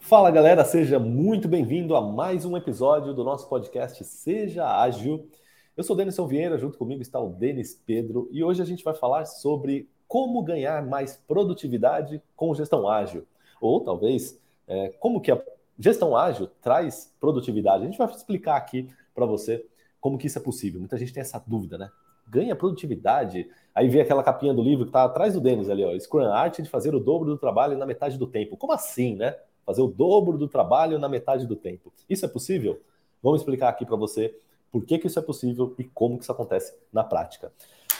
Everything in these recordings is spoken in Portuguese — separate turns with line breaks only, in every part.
Fala galera, seja muito bem-vindo a mais um episódio do nosso podcast Seja Ágil. Eu sou Denis Vieira, junto comigo está o Denis Pedro e hoje a gente vai falar sobre como ganhar mais produtividade com gestão ágil. Ou talvez é, como que a gestão ágil traz produtividade. A gente vai explicar aqui para você como que isso é possível. Muita gente tem essa dúvida, né? Ganha produtividade. Aí vem aquela capinha do livro que está atrás do Denis ali, ó. Scrum Art de fazer o dobro do trabalho na metade do tempo. Como assim, né? Fazer o dobro do trabalho na metade do tempo. Isso é possível? Vamos explicar aqui para você por que, que isso é possível e como que isso acontece na prática.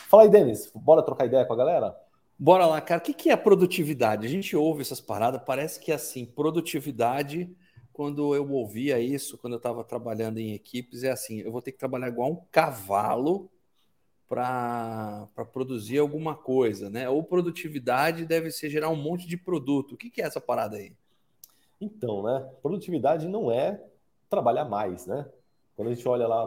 Fala aí, Denis. Bora trocar ideia com a galera?
Bora lá, cara. O que, que é produtividade? A gente ouve essas paradas, parece que é assim, produtividade quando eu ouvia isso, quando eu estava trabalhando em equipes, é assim: eu vou ter que trabalhar igual um cavalo para produzir alguma coisa, né? Ou produtividade deve ser gerar um monte de produto. O que, que é essa parada aí?
Então, né? Produtividade não é trabalhar mais, né? Quando a gente olha lá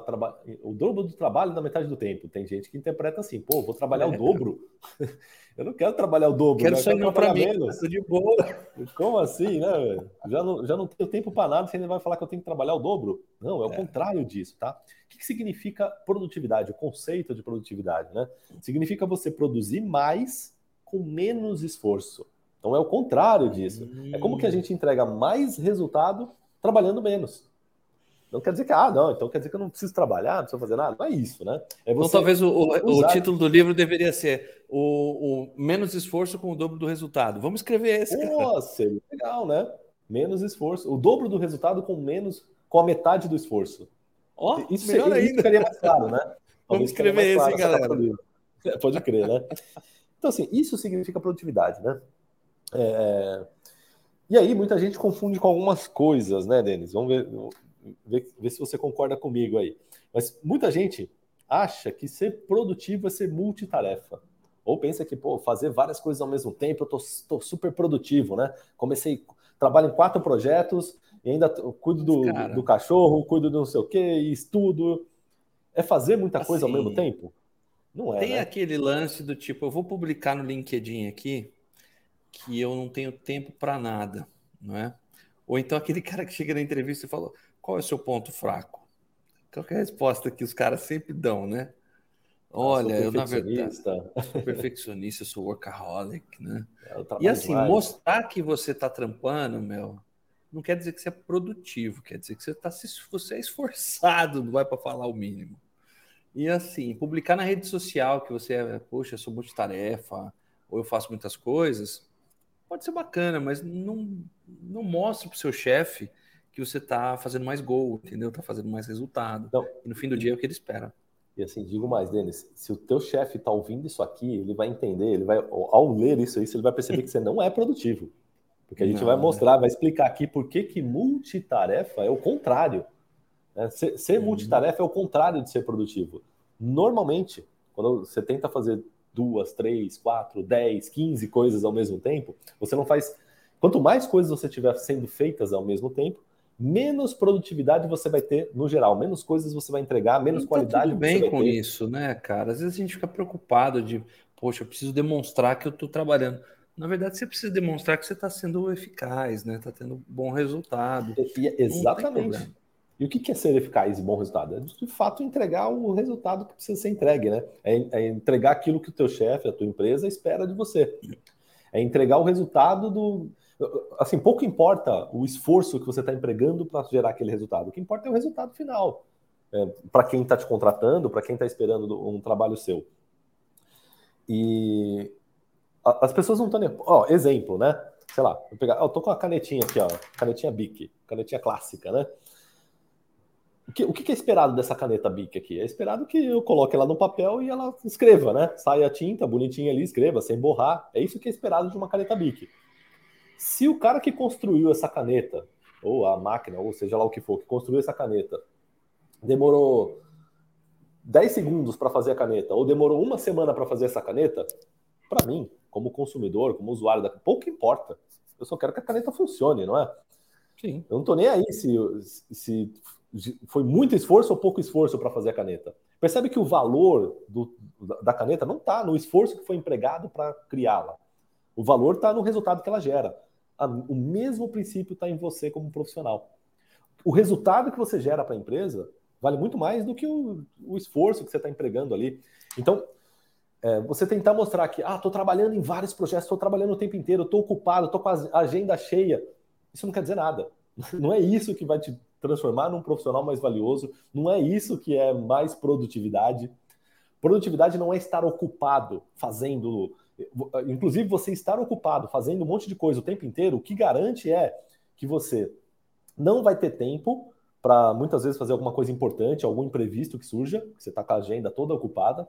o dobro do trabalho na metade do tempo, tem gente que interpreta assim, pô, vou trabalhar é. o dobro. eu não quero trabalhar o dobro,
quero né? sair para mim, menos.
de boa. Como assim, né? Já não, já não tenho tempo para nada, você ainda vai falar que eu tenho que trabalhar o dobro? Não, é o é. contrário disso, tá? O que, que significa produtividade? O conceito de produtividade, né? Significa você produzir mais com menos esforço. Então é o contrário disso. Hum. É como que a hum. gente entrega mais resultado trabalhando menos. Não quer dizer que, ah, não, então quer dizer que eu não preciso trabalhar, não preciso fazer nada. Não é isso, né? É
então talvez o, o, título do livro deveria ser o, o, menos esforço com o dobro do resultado. Vamos escrever esse.
Nossa, legal, né? Menos esforço. O dobro do resultado com menos, com a metade do esforço.
Ó, oh, isso melhor ainda.
ficaria mais claro, né?
Vamos escrever esse, galera.
Pode crer, né? Então, assim, isso significa produtividade, né? É... E aí, muita gente confunde com algumas coisas, né, Denis? Vamos ver ver, ver se você concorda comigo aí. Mas muita gente acha que ser produtivo é ser multitarefa. Ou pensa que, pô, fazer várias coisas ao mesmo tempo, eu tô, tô super produtivo, né? Comecei, trabalho em quatro projetos e ainda cuido do, do cachorro, cuido do não sei o quê, estudo. É fazer muita assim, coisa ao mesmo assim, tempo?
Não é. Tem né? aquele lance do tipo, eu vou publicar no LinkedIn aqui que eu não tenho tempo para nada, não é? Ou então aquele cara que chega na entrevista e fala: qual é o seu ponto fraco? Qual é a resposta que os caras sempre dão, né?
Ah, Olha, eu, eu na verdade sou
perfeccionista, sou workaholic, né? E assim, mostrar que você está trampando, meu, não quer dizer que você é produtivo, quer dizer que você tá você é esforçado, não vai para falar o mínimo. E assim, publicar na rede social que você é, poxa, eu sou multitarefa, ou eu faço muitas coisas, pode ser bacana, mas não, não mostre para o seu chefe que você está fazendo mais gol, entendeu? Está fazendo mais resultado. Então, e no fim do dia é o que ele espera.
E assim, digo mais, Denis, se o teu chefe está ouvindo isso aqui, ele vai entender, ele vai, ao ler isso aí, ele vai perceber que você não é produtivo. Porque a gente não, vai mostrar, vai explicar aqui por que, que multitarefa é o contrário. Né? Ser, ser uhum. multitarefa é o contrário de ser produtivo. Normalmente, quando você tenta fazer duas, três, quatro, dez, quinze coisas ao mesmo tempo, você não faz. Quanto mais coisas você tiver sendo feitas ao mesmo tempo, menos produtividade você vai ter no geral, menos coisas você vai entregar, menos tá qualidade
tudo bem com ter. isso, né, cara? Às vezes a gente fica preocupado de, poxa, eu preciso demonstrar que eu estou trabalhando. Na verdade, você precisa demonstrar que você está sendo eficaz, né? Está tendo bom resultado.
E, exatamente. E o que é ser eficaz e bom resultado? É de fato entregar o resultado que precisa ser entregue, né? É, é entregar aquilo que o teu chefe, a tua empresa espera de você. É entregar o resultado do, assim, pouco importa o esforço que você está empregando para gerar aquele resultado. O que importa é o resultado final. É, para quem está te contratando, para quem está esperando um trabalho seu. E as pessoas não estão nem. Ó, exemplo, né? Sei lá, eu pegar, eu tô com a canetinha aqui, ó, canetinha Bic, canetinha clássica, né? O que, o que é esperado dessa caneta Bic aqui? É esperado que eu coloque ela no papel e ela escreva, né? Saia a tinta bonitinha ali, escreva, sem borrar. É isso que é esperado de uma caneta Bic. Se o cara que construiu essa caneta, ou a máquina, ou seja lá o que for, que construiu essa caneta, demorou 10 segundos para fazer a caneta, ou demorou uma semana para fazer essa caneta, para mim, como consumidor, como usuário, da... pouco importa. Eu só quero que a caneta funcione, não é? Sim. Eu não estou nem aí se, se foi muito esforço ou pouco esforço para fazer a caneta. Percebe que o valor do, da caneta não está no esforço que foi empregado para criá-la. O valor está no resultado que ela gera o mesmo princípio está em você como profissional. O resultado que você gera para a empresa vale muito mais do que o, o esforço que você está empregando ali. Então, é, você tentar mostrar que, ah, estou trabalhando em vários projetos, estou trabalhando o tempo inteiro, estou ocupado, estou com a agenda cheia, isso não quer dizer nada. Não é isso que vai te transformar num profissional mais valioso, não é isso que é mais produtividade. Produtividade não é estar ocupado fazendo. Inclusive, você estar ocupado fazendo um monte de coisa o tempo inteiro, o que garante é que você não vai ter tempo para muitas vezes fazer alguma coisa importante, algum imprevisto que surja, que você está com a agenda toda ocupada,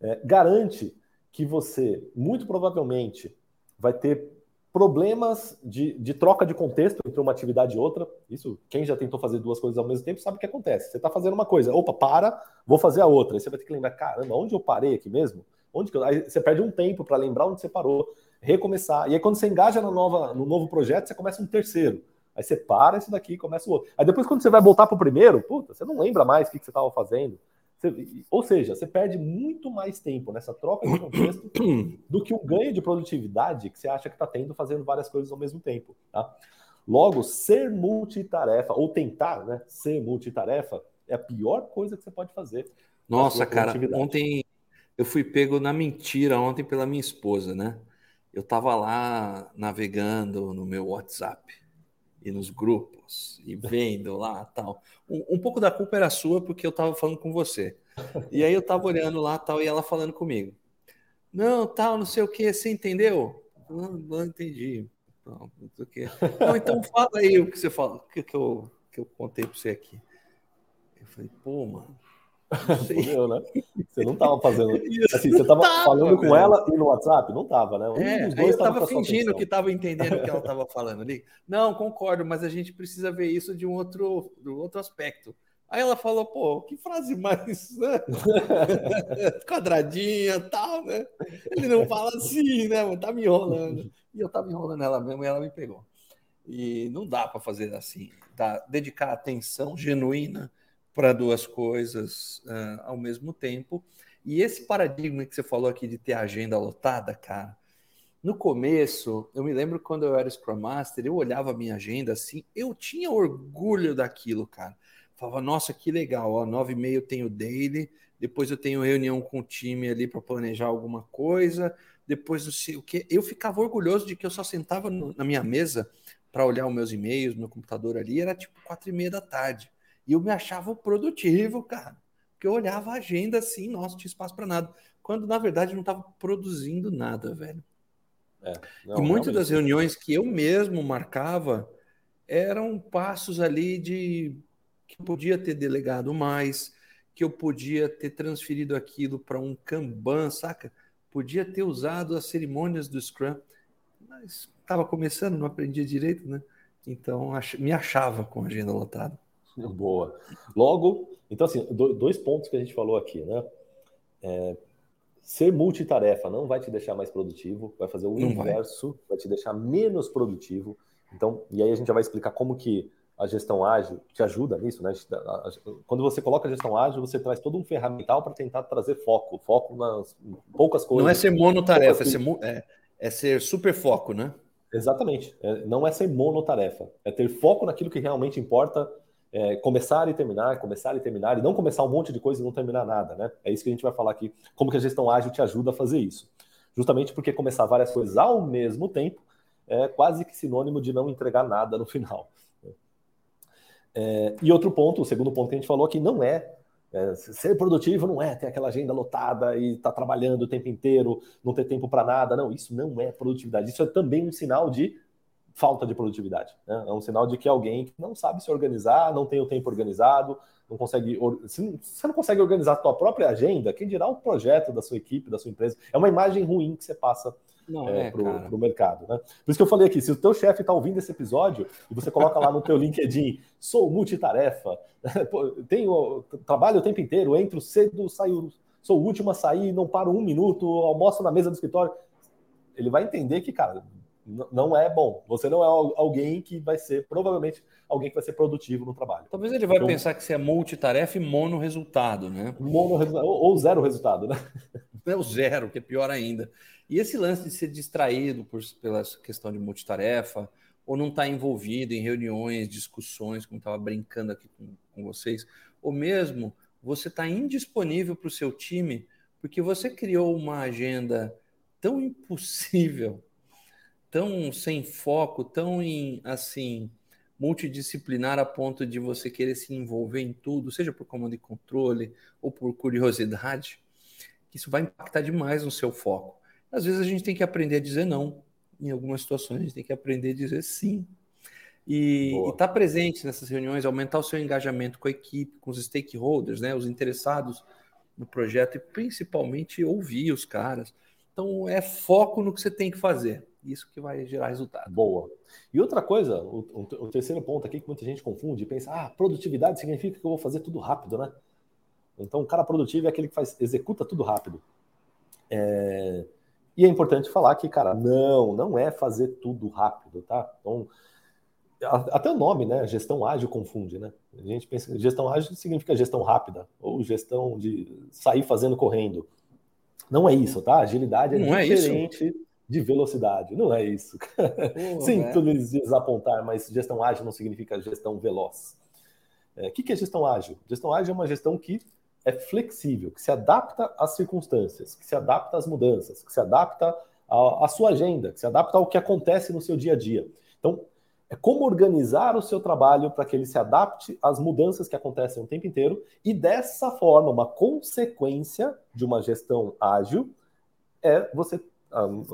é, garante que você, muito provavelmente, vai ter problemas de, de, troca de contexto entre uma atividade e outra. Isso, quem já tentou fazer duas coisas ao mesmo tempo sabe o que acontece. Você está fazendo uma coisa, opa, para, vou fazer a outra. Aí você vai ter que lembrar, caramba, onde eu parei aqui mesmo? Onde eu... Aí você perde um tempo para lembrar onde você parou, recomeçar. E aí quando você engaja na nova, no novo projeto, você começa um terceiro. Aí você para esse daqui começa o outro. Aí depois, quando você vai voltar para o primeiro, puta, você não lembra mais o que, que você estava fazendo. Você, ou seja, você perde muito mais tempo nessa troca de contexto do que o ganho de produtividade que você acha que está tendo fazendo várias coisas ao mesmo tempo. Tá? Logo, ser multitarefa, ou tentar né, ser multitarefa, é a pior coisa que você pode fazer.
Nossa, cara, ontem eu fui pego na mentira ontem pela minha esposa, né? Eu estava lá navegando no meu WhatsApp e nos grupos e vendo lá tal. Um, um, pouco da culpa era sua porque eu estava falando com você. E aí eu estava olhando lá tal e ela falando comigo. Não, tal, não sei o que, você entendeu? Não, não entendi. Não, não sei o. Não, então fala aí o que você fala, o que, que, eu, que eu contei para você aqui. Eu falei, pô, mano,
Fudeu, né? Você não tava fazendo. Assim, você tava tava, falando com ela e no WhatsApp? Não tava, né? Um
é, eu tava fingindo que tava entendendo o que ela tava falando ali. Não, concordo, mas a gente precisa ver isso de um outro, de um outro aspecto. Aí ela falou, pô, que frase mais né? quadradinha tal, né? Ele não fala assim, né? Mano? Tá me enrolando. E eu tava enrolando ela mesmo e ela me pegou. E não dá para fazer assim, tá? dedicar atenção genuína para duas coisas uh, ao mesmo tempo. E esse paradigma que você falou aqui de ter agenda lotada, cara, no começo, eu me lembro quando eu era Scrum Master, eu olhava a minha agenda assim, eu tinha orgulho daquilo, cara. Falava, nossa, que legal, ó, nove e meia eu tenho daily, depois eu tenho reunião com o time ali para planejar alguma coisa, depois não sei o que. Eu ficava orgulhoso de que eu só sentava no, na minha mesa para olhar os meus e-mails, meu computador ali, era tipo quatro e meia da tarde. E eu me achava produtivo, cara. Porque eu olhava a agenda assim, nossa, não tinha espaço para nada. Quando na verdade não estava produzindo nada, velho. É, não, e muitas das reuniões que eu mesmo marcava eram passos ali de que eu podia ter delegado mais, que eu podia ter transferido aquilo para um Kanban, saca? Podia ter usado as cerimônias do Scrum, mas estava começando, não aprendia direito, né? Então me achava com a agenda lotada.
Boa. Logo, então assim, dois pontos que a gente falou aqui, né? É, ser multitarefa não vai te deixar mais produtivo, vai fazer o não inverso, vai. vai te deixar menos produtivo. Então, e aí a gente já vai explicar como que a gestão ágil te ajuda nisso, né? Quando você coloca a gestão ágil, você traz todo um ferramental para tentar trazer foco, foco nas poucas coisas.
Não é ser monotarefa, é ser, é, é ser super foco, né?
Exatamente. É, não é ser monotarefa, é ter foco naquilo que realmente importa é, começar e terminar, começar e terminar, e não começar um monte de coisa e não terminar nada, né? É isso que a gente vai falar aqui, como que a gestão ágil te ajuda a fazer isso. Justamente porque começar várias coisas ao mesmo tempo é quase que sinônimo de não entregar nada no final. É, e outro ponto, o segundo ponto que a gente falou aqui, não é, é ser produtivo não é ter aquela agenda lotada e estar tá trabalhando o tempo inteiro, não ter tempo para nada. Não, isso não é produtividade. Isso é também um sinal de falta de produtividade. Né? É um sinal de que alguém não sabe se organizar, não tem o tempo organizado, não consegue. Se você não consegue organizar a sua própria agenda, quem dirá o projeto da sua equipe, da sua empresa? É uma imagem ruim que você passa é, é, para o mercado. Né? Por isso que eu falei aqui, se o teu chefe está ouvindo esse episódio e você coloca lá no teu LinkedIn, sou multitarefa, tenho, trabalho o tempo inteiro, entro cedo, saio, sou o último a sair, não paro um minuto, almoço na mesa do escritório, ele vai entender que, cara, não é bom. Você não é alguém que vai ser, provavelmente, alguém que vai ser produtivo no trabalho.
Talvez ele vai então, pensar que você é multitarefa e mono resultado, né?
Mono resultado, ou zero resultado, né?
É o zero, que é pior ainda. E esse lance de ser distraído por, pela questão de multitarefa, ou não está envolvido em reuniões, discussões, como estava brincando aqui com, com vocês, ou mesmo você está indisponível para o seu time porque você criou uma agenda tão impossível, tão sem foco, tão em assim multidisciplinar a ponto de você querer se envolver em tudo, seja por comando e controle ou por curiosidade, que isso vai impactar demais no seu foco. Às vezes a gente tem que aprender a dizer não. Em algumas situações a gente tem que aprender a dizer sim. E estar tá presente nessas reuniões, aumentar o seu engajamento com a equipe, com os stakeholders, né, os interessados no projeto e principalmente ouvir os caras. Então é foco no que você tem que fazer. Isso que vai gerar resultado.
Boa. E outra coisa, o, o, terceiro ponto aqui que muita gente confunde, pensa, ah, produtividade significa que eu vou fazer tudo rápido, né? Então, o cara produtivo é aquele que faz, executa tudo rápido. É... E é importante falar que, cara, não, não é fazer tudo rápido, tá? Então, até o nome, né? Gestão ágil confunde, né? A gente pensa que gestão ágil significa gestão rápida, ou gestão de sair fazendo correndo. Não é isso, tá? Agilidade é não é diferente é de velocidade. Não é isso. Sinto lhes desapontar, mas gestão ágil não significa gestão veloz. O é, que, que é gestão ágil? Gestão ágil é uma gestão que é flexível, que se adapta às circunstâncias, que se adapta às mudanças, que se adapta à, à sua agenda, que se adapta ao que acontece no seu dia a dia. Então, é como organizar o seu trabalho para que ele se adapte às mudanças que acontecem o tempo inteiro e dessa forma, uma consequência de uma gestão ágil é você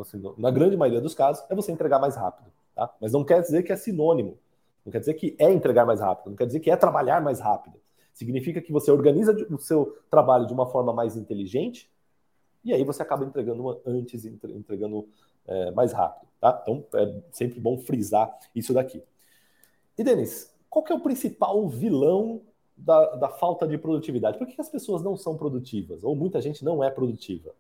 assim, na grande maioria dos casos, é você entregar mais rápido. Tá? Mas não quer dizer que é sinônimo. Não quer dizer que é entregar mais rápido. Não quer dizer que é trabalhar mais rápido. Significa que você organiza o seu trabalho de uma forma mais inteligente e aí você acaba entregando antes entregando é, mais rápido. Tá? Então é sempre bom frisar isso daqui. E Denis, qual que é o principal vilão da, da falta de produtividade? Por que as pessoas não são produtivas? Ou muita gente não é produtiva?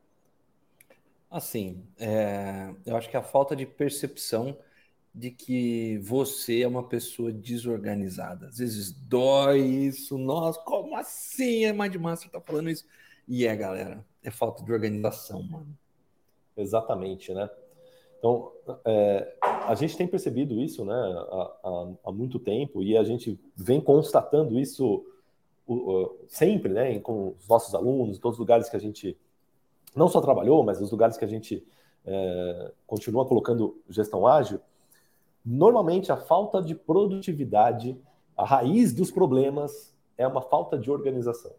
Assim, é, eu acho que a falta de percepção de que você é uma pessoa desorganizada. Às vezes dói isso, nossa, como assim? É mais de massa tá falando isso. E é, galera, é falta de organização, mano.
Exatamente, né? Então, é, a gente tem percebido isso né, há, há, muito tempo e a gente vem constatando isso sempre né, com os nossos alunos, em todos os lugares que a gente não só trabalhou, mas nos lugares que a gente é, continua colocando gestão ágil, normalmente a falta de produtividade, a raiz dos problemas é uma falta de organização.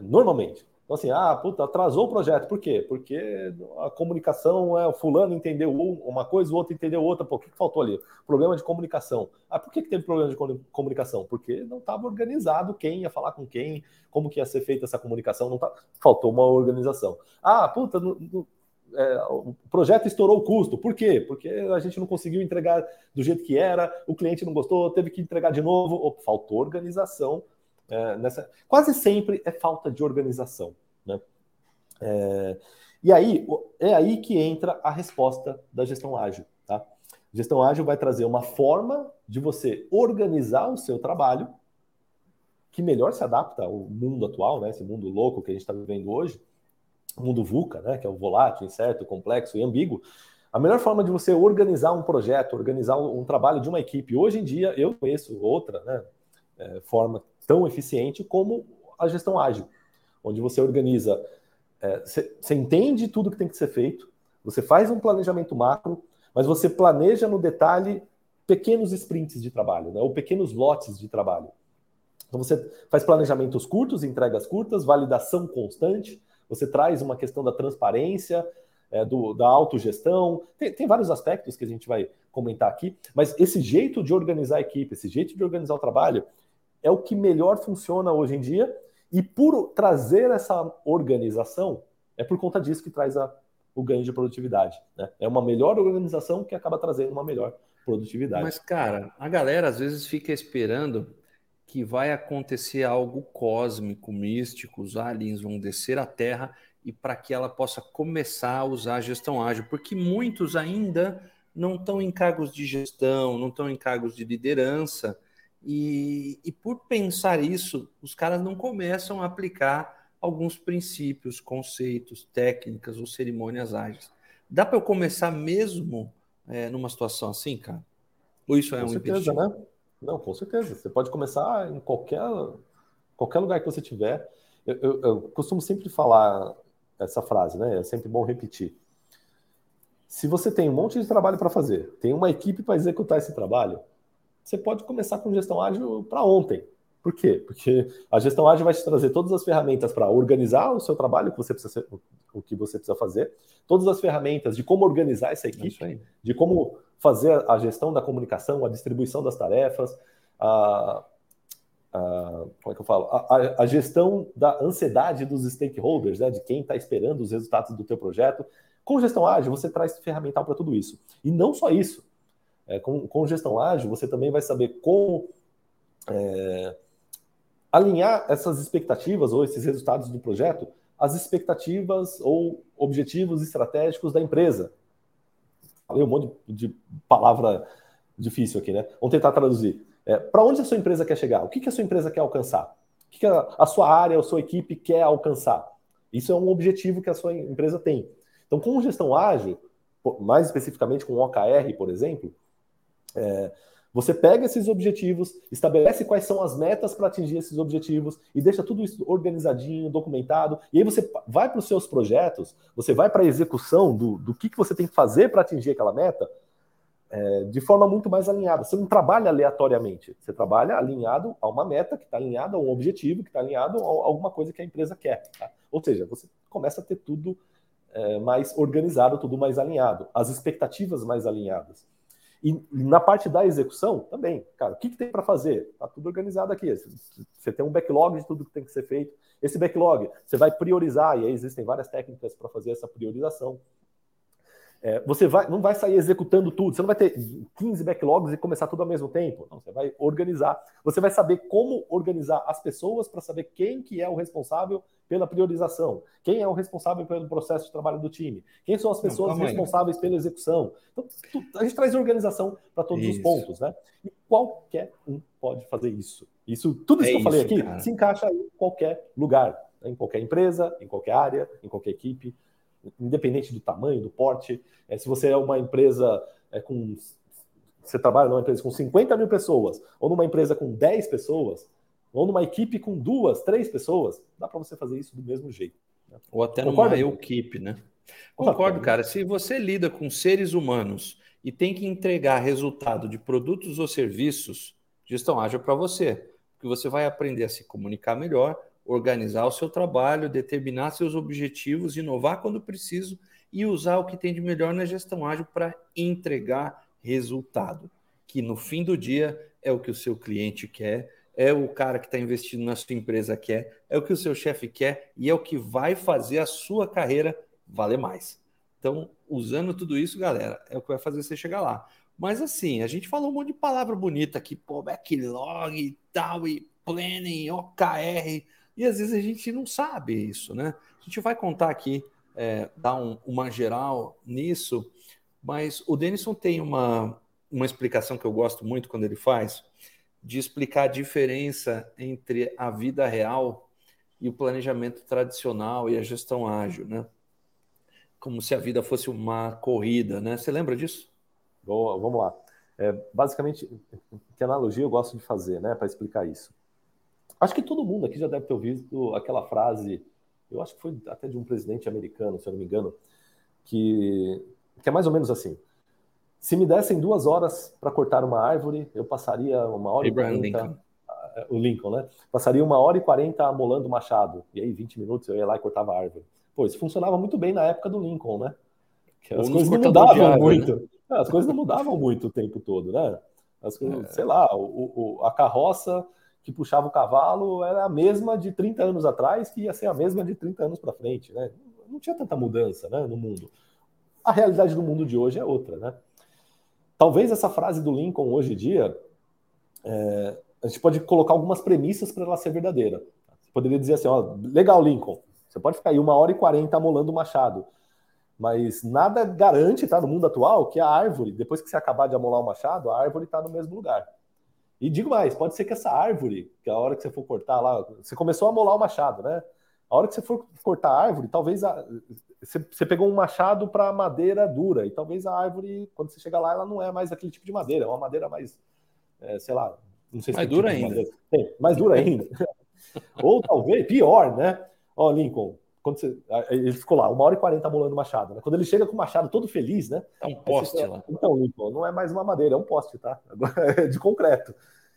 Normalmente. Então, assim, ah, puta, atrasou o projeto. Por quê? Porque a comunicação é o fulano entendeu uma coisa, o outro entendeu outra. Pô, o que, que faltou ali? Problema de comunicação. Ah, por que, que teve problema de comunicação? Porque não estava organizado quem ia falar com quem, como que ia ser feita essa comunicação. Não tá... Faltou uma organização. Ah, puta, é, o projeto estourou o custo. Por quê? Porque a gente não conseguiu entregar do jeito que era, o cliente não gostou, teve que entregar de novo. faltou organização é, nessa, quase sempre é falta de organização. Né? É, e aí é aí que entra a resposta da gestão ágil. Tá? Gestão ágil vai trazer uma forma de você organizar o seu trabalho que melhor se adapta ao mundo atual, né? esse mundo louco que a gente está vivendo hoje, o mundo VUCA, né? que é o volátil, incerto, complexo e ambíguo. A melhor forma de você organizar um projeto, organizar um, trabalho de uma equipe, hoje em dia eu conheço outra né, é, forma tão eficiente como a gestão ágil, onde você organiza, você é, entende tudo que tem que ser feito, você faz um planejamento macro, mas você planeja no detalhe pequenos sprints de trabalho, né, ou pequenos lotes de trabalho. Então você faz planejamentos curtos, entregas curtas, validação constante, você traz uma questão da transparência, é, do, da autogestão, tem, tem vários aspectos que a gente vai comentar aqui, mas esse jeito de organizar a equipe, esse jeito de organizar o trabalho, é o que melhor funciona hoje em dia, e por trazer essa organização, é por conta disso que traz a, o ganho de produtividade. Né? É uma melhor organização que acaba trazendo uma melhor produtividade.
Mas, cara, a galera às vezes fica esperando que vai acontecer algo cósmico, místico, os aliens vão descer à Terra e para que ela possa começar a usar a gestão ágil, porque muitos ainda não estão em cargos de gestão, não estão em cargos de liderança, e, e por pensar isso, os caras não começam a aplicar alguns princípios, conceitos, técnicas ou cerimônias ágeis. Dá para eu começar mesmo é, numa situação assim, cara? Ou isso é
com
um
certeza, né? Não, com certeza. Você pode começar em qualquer, qualquer lugar que você tiver. Eu, eu, eu costumo sempre falar essa frase, né? É sempre bom repetir. Se você tem um monte de trabalho para fazer, tem uma equipe para executar esse trabalho, você pode começar com gestão ágil para ontem. Por quê? Porque a gestão ágil vai te trazer todas as ferramentas para organizar o seu trabalho, que você precisa, o que você precisa fazer, todas as ferramentas de como organizar essa equipe, de como fazer a gestão da comunicação, a distribuição das tarefas, a, a como é que eu falo? A, a, gestão da ansiedade dos stakeholders, né, de quem está esperando os resultados do teu projeto. Com gestão ágil, você traz ferramental para tudo isso. E não só isso. É, com, com gestão ágil, você também vai saber como é, alinhar essas expectativas ou esses resultados do projeto às expectativas ou objetivos estratégicos da empresa. Falei um monte de, palavra difícil aqui, né? Vamos tentar traduzir. É, Para onde a sua empresa quer chegar? O que, que a sua empresa quer alcançar? O que, que a, a sua área, a sua equipe quer alcançar? Isso é um objetivo que a sua empresa tem. Então, com gestão ágil, mais especificamente com OKR, por exemplo, é, você pega esses objetivos, estabelece quais são as metas para atingir esses objetivos e deixa tudo isso organizadinho, documentado. E aí você vai para os seus projetos, você vai para a execução do, do que, que você tem que fazer para atingir aquela meta é, de forma muito mais alinhada. Você não trabalha aleatoriamente, você trabalha alinhado a uma meta que está alinhada a um objetivo, que está alinhado a alguma coisa que a empresa quer. Tá? Ou seja, você começa a ter tudo é, mais organizado, tudo mais alinhado, as expectativas mais alinhadas. E na parte da execução, também, cara, o que, que tem para fazer? Está tudo organizado aqui. Você tem um backlog de tudo que tem que ser feito. Esse backlog, você vai priorizar, e aí existem várias técnicas para fazer essa priorização. É, você vai, não vai sair executando tudo, você não vai ter 15 backlogs e começar tudo ao mesmo tempo. Não, você vai organizar. Você vai saber como organizar as pessoas para saber quem que é o responsável pela priorização, quem é o responsável pelo processo de trabalho do time, quem são as pessoas não, responsáveis pela execução. Então, a gente traz organização para todos isso. os pontos, né? E qualquer um pode fazer isso. Isso, tudo isso é que eu falei aqui cara. se encaixa em qualquer lugar, né? em qualquer empresa, em qualquer área, em qualquer equipe independente do tamanho, do porte. É, se você é uma empresa é, com. Você trabalha numa empresa com 50 mil pessoas, ou numa empresa com 10 pessoas, ou numa equipe com duas, três pessoas, dá para você fazer isso do mesmo jeito.
Né? Ou até Concorda, numa equipe, né? Concordo, cara. Se você lida com seres humanos e tem que entregar resultado de produtos ou serviços, gestão ágil para você. Porque você vai aprender a se comunicar melhor, organizar o seu trabalho, determinar seus objetivos, inovar quando preciso e usar o que tem de melhor na gestão ágil para entregar resultado, que no fim do dia é o que o seu cliente quer, é o cara que está investindo na sua empresa quer, é o que o seu chefe quer e é o que vai fazer a sua carreira valer mais. Então, usando tudo isso, galera, é o que vai fazer você chegar lá. Mas assim, a gente falou um monte de palavra bonita aqui, pô, backlog e tal, e planning, OKR. E às vezes a gente não sabe isso, né? A gente vai contar aqui, é, dar um, uma geral nisso, mas o Denison tem uma, uma explicação que eu gosto muito quando ele faz, de explicar a diferença entre a vida real e o planejamento tradicional e a gestão ágil, né? Como se a vida fosse uma corrida, né? Você lembra disso?
Boa, vamos lá. É, basicamente, que analogia eu gosto de fazer, né, para explicar isso? Acho que todo mundo aqui já deve ter ouvido aquela frase, eu acho que foi até de um presidente americano, se eu não me engano, que, que é mais ou menos assim. Se me dessem duas horas para cortar uma árvore, eu passaria uma hora Abraham e quarenta. Ah, o Lincoln, né? Passaria uma hora e quarenta amolando o machado. E aí, 20 minutos eu ia lá e cortava a árvore. Pô, isso funcionava muito bem na época do Lincoln, né? Que as coisas não mudavam árvore, muito. Né? As coisas não mudavam muito o tempo todo, né? As coisas, é. Sei lá, o, o, a carroça que puxava o cavalo era a mesma de 30 anos atrás, que ia ser a mesma de 30 anos para frente, né? Não tinha tanta mudança né, no mundo. A realidade do mundo de hoje é outra, né? Talvez essa frase do Lincoln hoje em dia, é, a gente pode colocar algumas premissas para ela ser verdadeira. Você poderia dizer assim, ó, legal, Lincoln, você pode ficar aí uma hora e quarenta amolando o machado, mas nada garante, tá, no mundo atual, que a árvore, depois que você acabar de amolar o machado, a árvore está no mesmo lugar. E digo mais, pode ser que essa árvore, que a hora que você for cortar lá, você começou a molar o machado, né? A hora que você for cortar a árvore, talvez a, você, você pegou um machado para madeira dura, e talvez a árvore, quando você chega lá, ela não é mais aquele tipo de madeira, é uma madeira mais, é, sei lá, não sei se
mais dura tipo ainda.
É, mais dura ainda. Ou talvez, pior, né? Ó, Lincoln, quando você, ele ficou lá, uma hora e quarenta molando o machado. Né? Quando ele chega com o machado todo feliz, né?
É um poste lá.
Então, Lincoln, não é mais uma madeira, é um poste, tá? Agora é de concreto.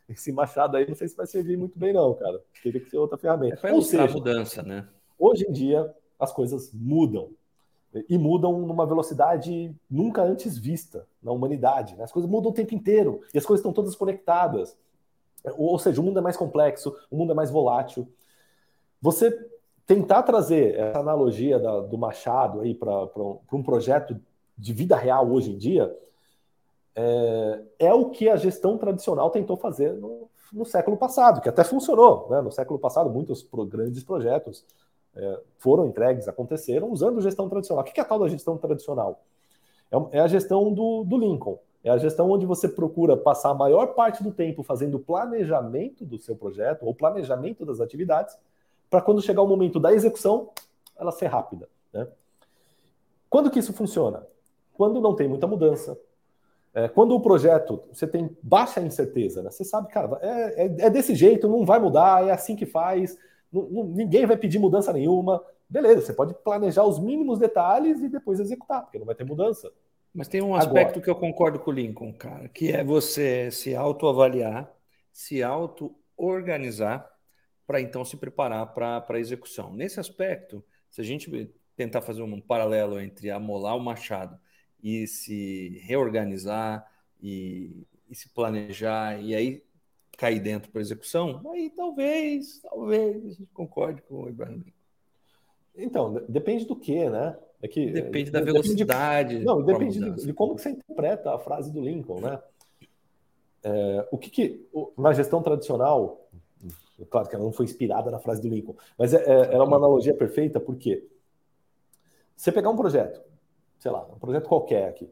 Esse machado aí não sei se vai servir muito bem, não, cara. Teria que ser outra ferramenta.
É Ou seja, a mudança, né?
Hoje em dia, as coisas mudam. E mudam numa velocidade nunca antes vista na humanidade. Né? As coisas mudam o tempo inteiro. E as coisas estão todas conectadas. Ou seja, o mundo é mais complexo, o mundo é mais volátil. Você tentar trazer essa analogia da, do Machado aí para um projeto de vida real hoje em dia é, é, o que a gestão tradicional tentou fazer no, no século passado, que até funcionou. Né? No século passado, muitos pro, grandes projetos é, foram entregues, aconteceram usando gestão tradicional. O que é a tal da gestão tradicional? É, é a gestão do, do Lincoln. É a gestão onde você procura passar a maior parte do tempo fazendo planejamento do seu projeto ou planejamento das atividades para quando chegar o momento da execução, ela ser rápida. Né? Quando que isso funciona? Quando não tem muita mudança. É, quando o projeto você tem baixa incerteza, né? você sabe, cara, é, é, é, desse jeito, não vai mudar, é assim que faz, não, não, ninguém vai pedir mudança nenhuma. Beleza, você pode planejar os mínimos detalhes e depois executar, porque não vai ter mudança.
Mas tem um aspecto Agora, que eu concordo com o Lincoln, cara, que é você se autoavaliar, se auto-organizar para então se preparar para a execução. Nesse aspecto, se a gente tentar fazer um paralelo entre amolar o machado e se reorganizar e, e se planejar e aí cair dentro para execução, aí talvez, talvez a gente concorde com o Ibrahim.
Então, depende do que, né?
É que, depende da velocidade.
De, não, depende de, de, como que você interpreta a frase do Lincoln, né? É, o que, que na gestão tradicional Claro que ela não foi inspirada na frase do Lincoln, mas é, é, era uma analogia perfeita, porque você pegar um projeto, sei lá, um projeto qualquer aqui,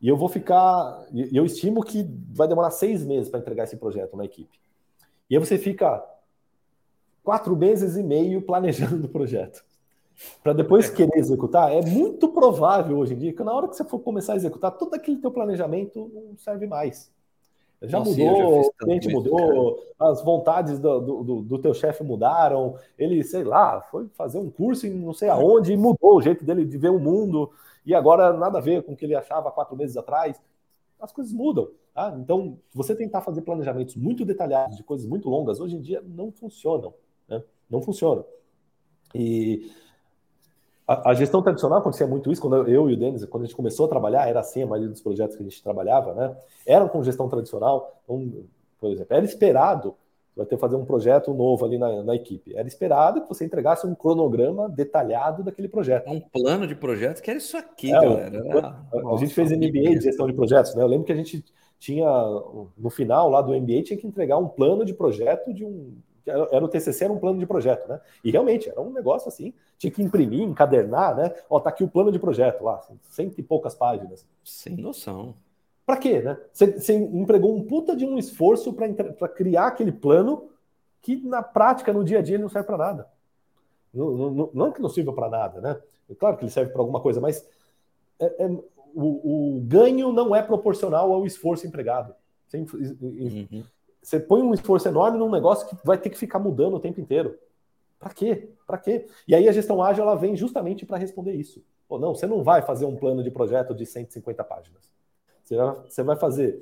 e eu vou ficar, e eu estimo que vai demorar seis meses para entregar esse projeto na equipe. E aí você fica quatro meses e meio planejando o projeto. Para depois é. querer executar, é muito provável hoje em dia que na hora que você for começar a executar, todo aquele teu planejamento não serve mais. Já Nossa, mudou, já o cliente mudou, cara. as vontades do, do, do teu chefe mudaram, ele, sei lá, foi fazer um curso em não sei aonde e mudou o jeito dele de ver o mundo, e agora nada a ver com o que ele achava quatro meses atrás. As coisas mudam. Tá? Então, você tentar fazer planejamentos muito detalhados de coisas muito longas, hoje em dia não funcionam. Né? Não funcionam. E a, a, gestão tradicional acontecia muito isso, quando eu e o Denis, quando a gente começou a trabalhar, era assim a maioria dos projetos que a gente trabalhava, né? Eram com gestão tradicional. Então, por exemplo, era esperado vai ter que fazer um projeto novo ali na, na, equipe. Era esperado que você entregasse um cronograma detalhado daquele projeto.
Um plano de projeto que era isso aqui,
é, galera. Era... a, a gente fez MBA de gestão de projetos, né? Eu lembro que a gente tinha, no final lá do MBA, tinha que entregar um plano de projeto de um, era o TCC, era um plano de projeto, né? E realmente era um negócio assim, tinha que imprimir, encadernar, né? Ó, tá aqui o plano de projeto lá, assim, cento e poucas páginas.
Sem noção.
Para quê, né? Você, você empregou um puta de um esforço para criar aquele plano que na prática, no dia a dia, ele não serve para nada. Não, não, não que não sirva para nada, né? É claro que ele serve para alguma coisa, mas é, é, o, o, ganho não é proporcional ao esforço empregado. Sem, uhum. Você põe um esforço enorme num negócio que vai ter que ficar mudando o tempo inteiro. Para quê? Para quê? E aí a gestão ágil ela vem justamente para responder isso. Ou não, você não vai fazer um plano de projeto de 150 páginas. Você vai, você vai fazer,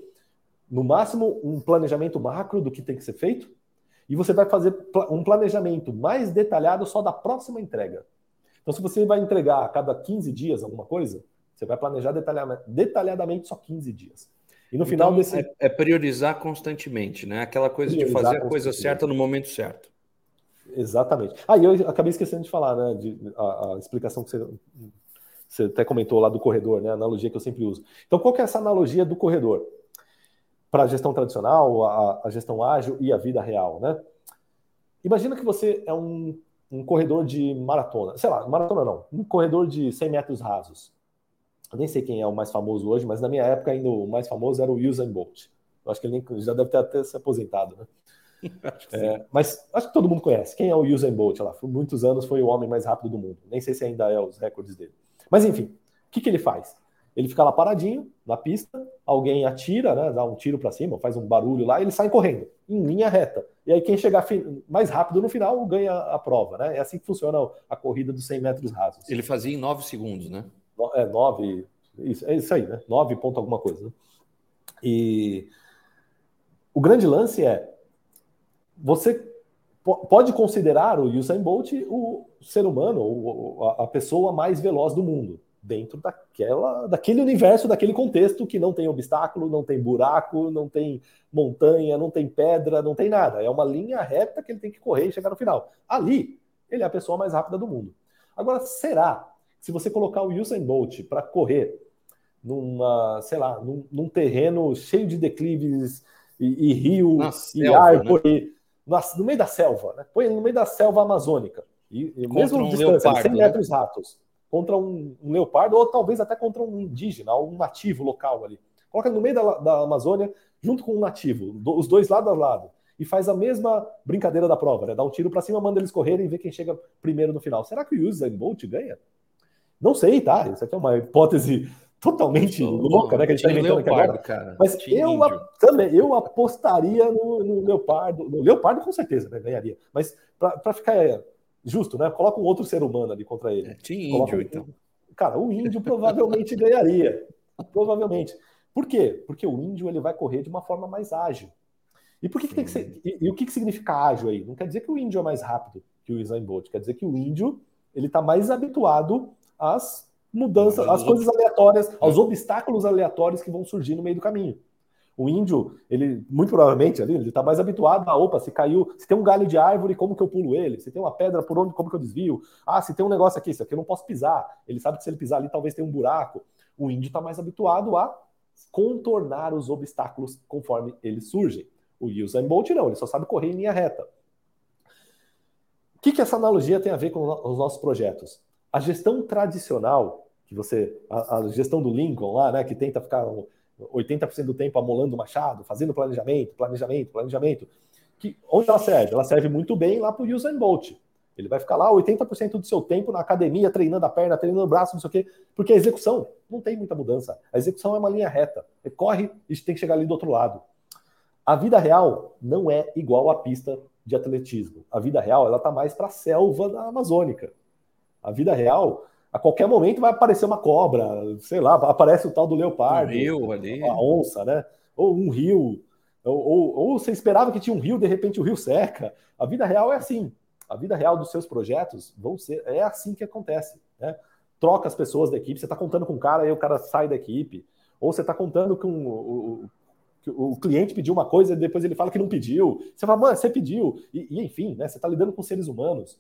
no máximo, um planejamento macro do que tem que ser feito, e você vai fazer um planejamento mais detalhado só da próxima entrega. Então, se você vai entregar a cada 15 dias alguma coisa, você vai planejar detalhadamente só 15 dias.
E no final então, desse. É, é, priorizar constantemente, né? Aquela coisa priorizar de fazer a coisa certa no momento certo.
Exatamente. Ah, e eu acabei esquecendo de falar, né? De, a, a, explicação que você, você até comentou lá do corredor, né? A analogia que eu sempre uso. Então, qual que é essa analogia do corredor? Para a gestão tradicional, a, a, gestão ágil e a vida real, né? Imagina que você é um, um corredor de maratona. Sei lá, maratona não. Um corredor de 100 metros rasos. Eu nem sei quem é o mais famoso hoje, mas na minha época ainda o mais famoso era o Usain Bolt. Eu acho que ele nem, já deve ter até se aposentado, né? acho é, mas acho que todo mundo conhece. Quem é o Usain Bolt lá? Por muitos anos foi o homem mais rápido do mundo. Nem sei se ainda é os recordes dele. Mas enfim, o que, que ele faz? Ele fica lá paradinho na pista, alguém atira, né, dá um tiro para cima, faz um barulho lá, e ele sai correndo em linha reta. E aí quem chegar mais rápido no final ganha a prova, né? É assim que funciona a corrida dos 100 metros rasos.
Ele fazia em 9 segundos, né?
É, 9, isso, é isso aí, né? 9 ponto alguma coisa. Né? E o grande lance é você pode considerar o Usain Bolt o ser humano, a pessoa mais veloz do mundo dentro daquela, daquele universo, daquele contexto que não tem obstáculo, não tem buraco, não tem montanha, não tem pedra, não tem nada. É uma linha reta que ele tem que correr e chegar no final. Ali, ele é a pessoa mais rápida do mundo. Agora, será se você colocar o Usain Bolt para correr numa, sei lá, num, num, terreno cheio de declives e, e rios e árvore, né? no meio da selva, né? Põe no meio da selva amazônica. E, e mesmo um distância, leopardo, 100 né? metros né? ratos contra um, um, leopardo, ou talvez até contra um indígena, um nativo local ali. Coloca no meio da, da Amazônia, junto com um nativo, do, os dois lado a lado, e faz a mesma brincadeira da prova, né? Dá um tiro para cima, manda eles correrem e vê quem chega primeiro no final. Será que o Usain Bolt ganha? Não sei, tá? Isso aqui é uma hipótese totalmente louca, né? Que a gente tá inventando leopardo, aqui agora. Cara. Mas eu também eu apostaria no, no, leopardo. No leopardo, com certeza, né? Ganharia. Mas para ficar justo, né? Coloca um outro ser humano ali contra ele. É,
tinha índio, um... então.
Cara, o índio provavelmente ganharia. Provavelmente. Por quê? Porque o índio ele vai correr de uma forma mais ágil. E por que, que tem que ser. E, e, o que, que significa ágil aí? Não quer dizer que o índio é mais rápido que o Usain Bolt, quer dizer que o índio ele está mais habituado às mudanças, às coisas aleatórias, aos obstáculos aleatórios que vão surgir no meio do caminho. O índio, ele muito provavelmente ali, ele está mais habituado a, opa, se caiu, se tem um galho de árvore, como que eu pulo ele? Se tem uma pedra, por onde, como que eu desvio? Ah, se tem um negócio aqui, isso aqui eu não posso pisar. Ele sabe que se ele pisar ali, talvez tenha um buraco. O índio está mais habituado a contornar os obstáculos conforme eles surgem. O Usain Bolt não, ele só sabe correr em linha reta. O que, que essa analogia tem a ver com os nossos projetos? A gestão tradicional, que você, a, a gestão do Lincoln lá, né, que tenta ficar 80% do tempo amolando o machado, fazendo planejamento, planejamento, planejamento. Que, onde ela serve? Ela serve muito bem lá para o Usain Bolt. Ele vai ficar lá 80% do seu tempo na academia, treinando a perna, treinando o braço, não sei o quê, porque a execução não tem muita mudança. A execução é uma linha reta. Ele corre e tem que chegar ali do outro lado. A vida real não é igual à pista de atletismo. A vida real ela está mais para a selva da Amazônica. A vida real a qualquer momento vai aparecer uma cobra, sei lá, aparece o tal do leopardo, um
rio ali.
a onça, né? Ou um rio, ou, ou, ou, você esperava que tinha um rio, de repente o rio seca. A vida real é assim. A vida real dos seus projetos vão ser é assim que acontece, né? Troca as pessoas da equipe, você está contando com um cara e o cara sai da equipe, ou você está contando com o, o, o, cliente pediu uma coisa e depois ele fala que não pediu. Você fala, mano, você pediu. E, e enfim, né? Você está lidando com seres humanos.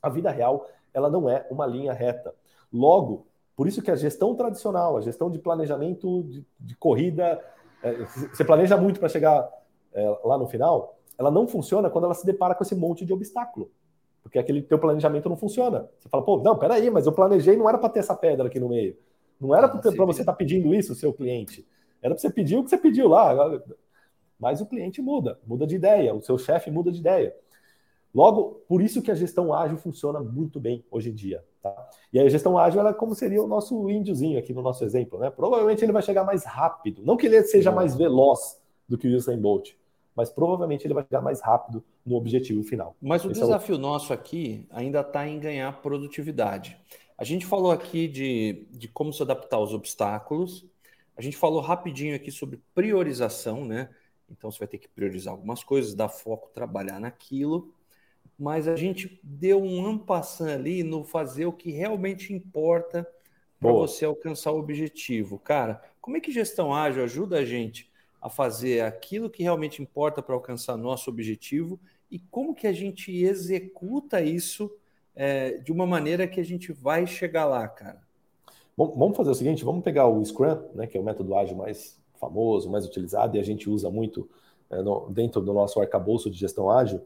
A vida real ela não é uma linha reta. Logo, por isso que a gestão tradicional, a gestão de planejamento de, de corrida, é, você planeja muito para chegar é, lá no final, ela não funciona quando ela se depara com esse monte de obstáculo. Porque aquele teu planejamento não funciona. Você fala, pô, não, peraí, mas eu planejei, não era para ter essa pedra aqui no meio. Não era para você estar tá pedindo isso, o seu cliente. Era para você pedir o que você pediu lá. Mas o cliente muda, muda de ideia, o seu chefe muda de ideia. Logo, por isso que a gestão ágil funciona muito bem hoje em dia. Tá? E a gestão ágil, ela é como seria o nosso índiozinho aqui no nosso exemplo. Né? Provavelmente ele vai chegar mais rápido. Não que ele seja mais veloz do que o Usain Bolt, mas provavelmente ele vai chegar mais rápido no objetivo final.
Mas o Esse desafio é o... nosso aqui ainda está em ganhar produtividade. A gente falou aqui de, de como se adaptar aos obstáculos. A gente falou rapidinho aqui sobre priorização, né? Então você vai ter que priorizar algumas coisas, dar foco, trabalhar naquilo mas a gente deu um ampassant ali no fazer o que realmente importa para você alcançar o objetivo. Cara, como é que gestão ágil ajuda a gente a fazer aquilo que realmente importa para alcançar nosso objetivo e como que a gente executa isso é, de uma maneira que a gente vai chegar lá, cara?
Bom, vamos fazer o seguinte, vamos pegar o Scrum, né, que é o método ágil mais famoso, mais utilizado e a gente usa muito é, no, dentro do nosso arcabouço de gestão ágil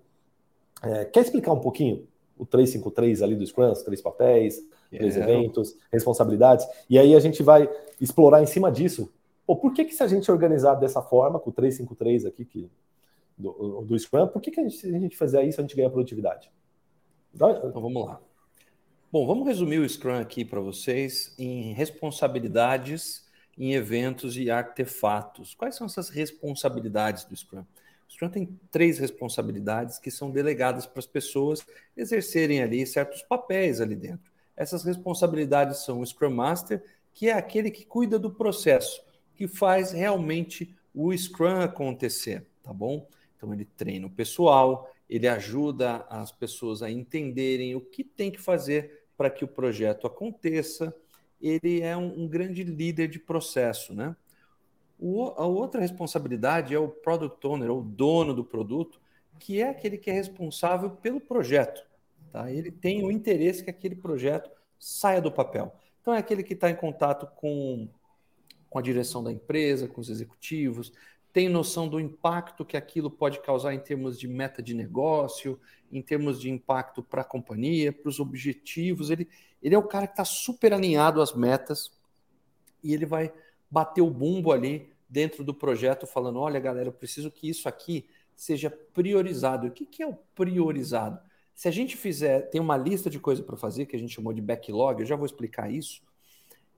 é, quer explicar um pouquinho o 353 ali do Scrum, os três papéis, três eventos, responsabilidades? E aí a gente vai explorar em cima disso. Pô, por que, que se a gente organizar dessa forma, com o 353 aqui, que do, do Scrum, por que, que a, gente, a gente fazer isso a gente ganha produtividade?
Então vamos lá. Bom, vamos resumir o Scrum aqui para vocês em responsabilidades em eventos e artefatos. Quais são essas responsabilidades do Scrum? O tem três responsabilidades que são delegadas para as pessoas exercerem ali certos papéis ali dentro. Essas responsabilidades são o Scrum Master, que é aquele que cuida do processo, que faz realmente o Scrum acontecer, tá bom? Então ele treina o pessoal, ele ajuda as pessoas a entenderem o que tem que fazer para que o projeto aconteça. Ele é um, um grande líder de processo, né? O, a outra responsabilidade é o product owner, ou dono do produto, que é aquele que é responsável pelo projeto. Tá? Ele tem o interesse que aquele projeto saia do papel. Então é aquele que está em contato com, com a direção da empresa, com os executivos, tem noção do impacto que aquilo pode causar em termos de meta de negócio, em termos de impacto para a companhia, para os objetivos. Ele, ele é o cara que está super alinhado às metas e ele vai bater o bumbo ali dentro do projeto, falando: olha, galera, eu preciso que isso aqui seja priorizado. O que, que é o priorizado? Se a gente fizer, tem uma lista de coisas para fazer que a gente chamou de backlog, eu já vou explicar isso.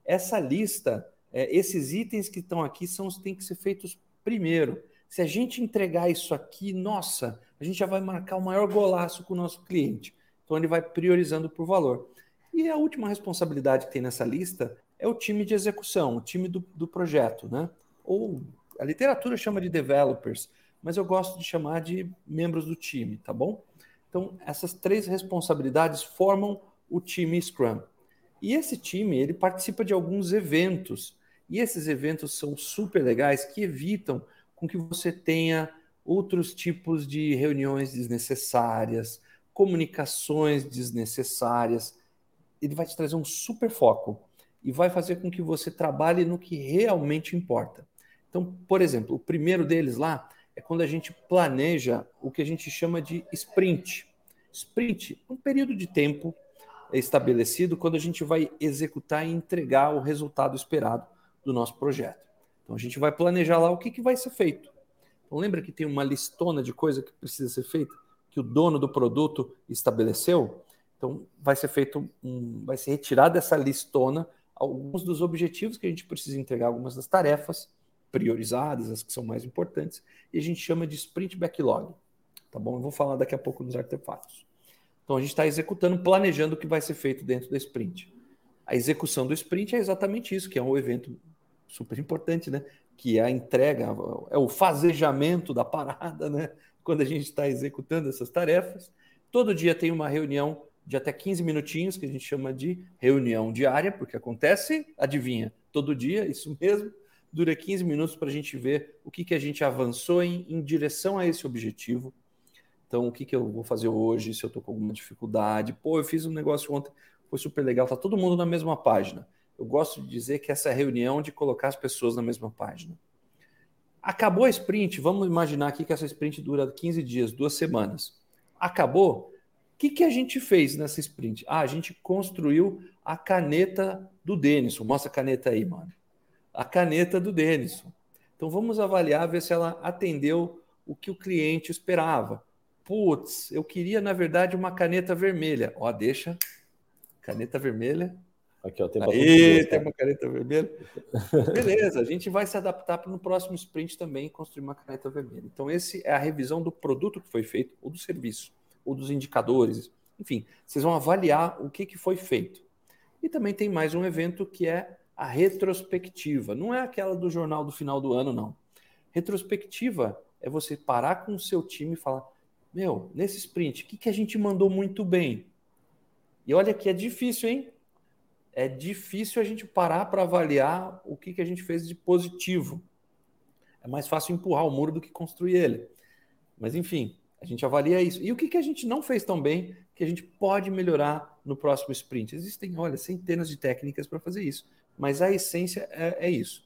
Essa lista, é, esses itens que estão aqui são os que têm que ser feitos primeiro. Se a gente entregar isso aqui, nossa, a gente já vai marcar o maior golaço com o nosso cliente. Então ele vai priorizando por valor. E a última responsabilidade que tem nessa lista é o time de execução, o time do, do projeto, né? Ou a literatura chama de developers, mas eu gosto de chamar de membros do time, tá bom? Então, essas três responsabilidades formam o time Scrum. E esse time, ele participa de alguns eventos, e esses eventos são super legais que evitam com que você tenha outros tipos de reuniões desnecessárias, comunicações desnecessárias. Ele vai te trazer um super foco e vai fazer com que você trabalhe no que realmente importa. Então, por exemplo, o primeiro deles lá é quando a gente planeja o que a gente chama de sprint. Sprint é um período de tempo estabelecido quando a gente vai executar e entregar o resultado esperado do nosso projeto. Então a gente vai planejar lá o que, que vai ser feito. Então lembra que tem uma listona de coisa que precisa ser feita, que o dono do produto estabeleceu? Então vai ser feito um, vai ser retirada essa listona alguns dos objetivos que a gente precisa entregar, algumas das tarefas priorizadas, as que são mais importantes, e a gente chama de sprint backlog. Tá bom? Eu vou falar daqui a pouco dos artefatos. Então a gente está executando, planejando o que vai ser feito dentro da sprint. A execução do sprint é exatamente isso, que é um evento super importante, né? Que é a entrega, é o fazejamento da parada, né? Quando a gente está executando essas tarefas. Todo dia tem uma reunião de até 15 minutinhos, que a gente chama de reunião diária, porque acontece, adivinha, todo dia, isso mesmo, dura 15 minutos para a gente ver o que, que a gente avançou em, em direção a esse objetivo. Então, o que, que eu vou fazer hoje, se eu estou com alguma dificuldade. Pô, eu fiz um negócio ontem, foi super legal, tá todo mundo na mesma página. Eu gosto de dizer que essa é reunião de colocar as pessoas na mesma página. Acabou a sprint, vamos imaginar aqui que essa sprint dura 15 dias, duas semanas. Acabou, que, que a gente fez nessa sprint? Ah, a gente construiu a caneta do Denison. Mostra a caneta aí, mano. A caneta do Denison. Então vamos avaliar, ver se ela atendeu o que o cliente esperava. Putz, eu queria, na verdade, uma caneta vermelha. Ó, deixa. Caneta vermelha.
Aqui, ó, tem
Aí, tem uma caneta vermelha. Beleza, a gente vai se adaptar para no próximo sprint também construir uma caneta vermelha. Então, esse é a revisão do produto que foi feito ou do serviço ou dos indicadores. Enfim, vocês vão avaliar o que, que foi feito. E também tem mais um evento que é a retrospectiva. Não é aquela do jornal do final do ano, não. Retrospectiva é você parar com o seu time e falar: Meu, nesse sprint, o que, que a gente mandou muito bem? E olha que é difícil, hein? É difícil a gente parar para avaliar o que, que a gente fez de positivo. É mais fácil empurrar o muro do que construir ele. Mas enfim, a gente avalia isso. E o que, que a gente não fez tão bem que a gente pode melhorar no próximo sprint? Existem, olha, centenas de técnicas para fazer isso, mas a essência é, é, isso.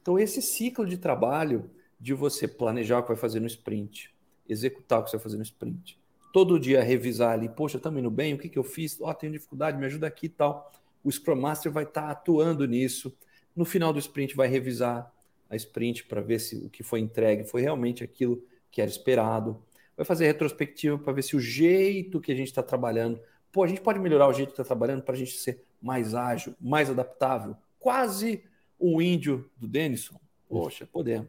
Então, esse ciclo de trabalho de você planejar o que vai fazer no sprint, executar o que você vai fazer no sprint, todo dia revisar ali, poxa, estamos indo bem, o que, que eu fiz? Ó, oh, tenho dificuldade, me ajuda aqui e tal. O Scrum Master vai estar tá atuando nisso. No final do sprint, vai revisar a sprint para ver se o que foi entregue foi realmente aquilo que era esperado. Vai fazer retrospectiva para ver se o jeito que a gente está trabalhando, pô, a gente pode melhorar o jeito que está trabalhando para a gente ser mais ágil, mais adaptável, quase o índio do Denison. Poxa, podemos.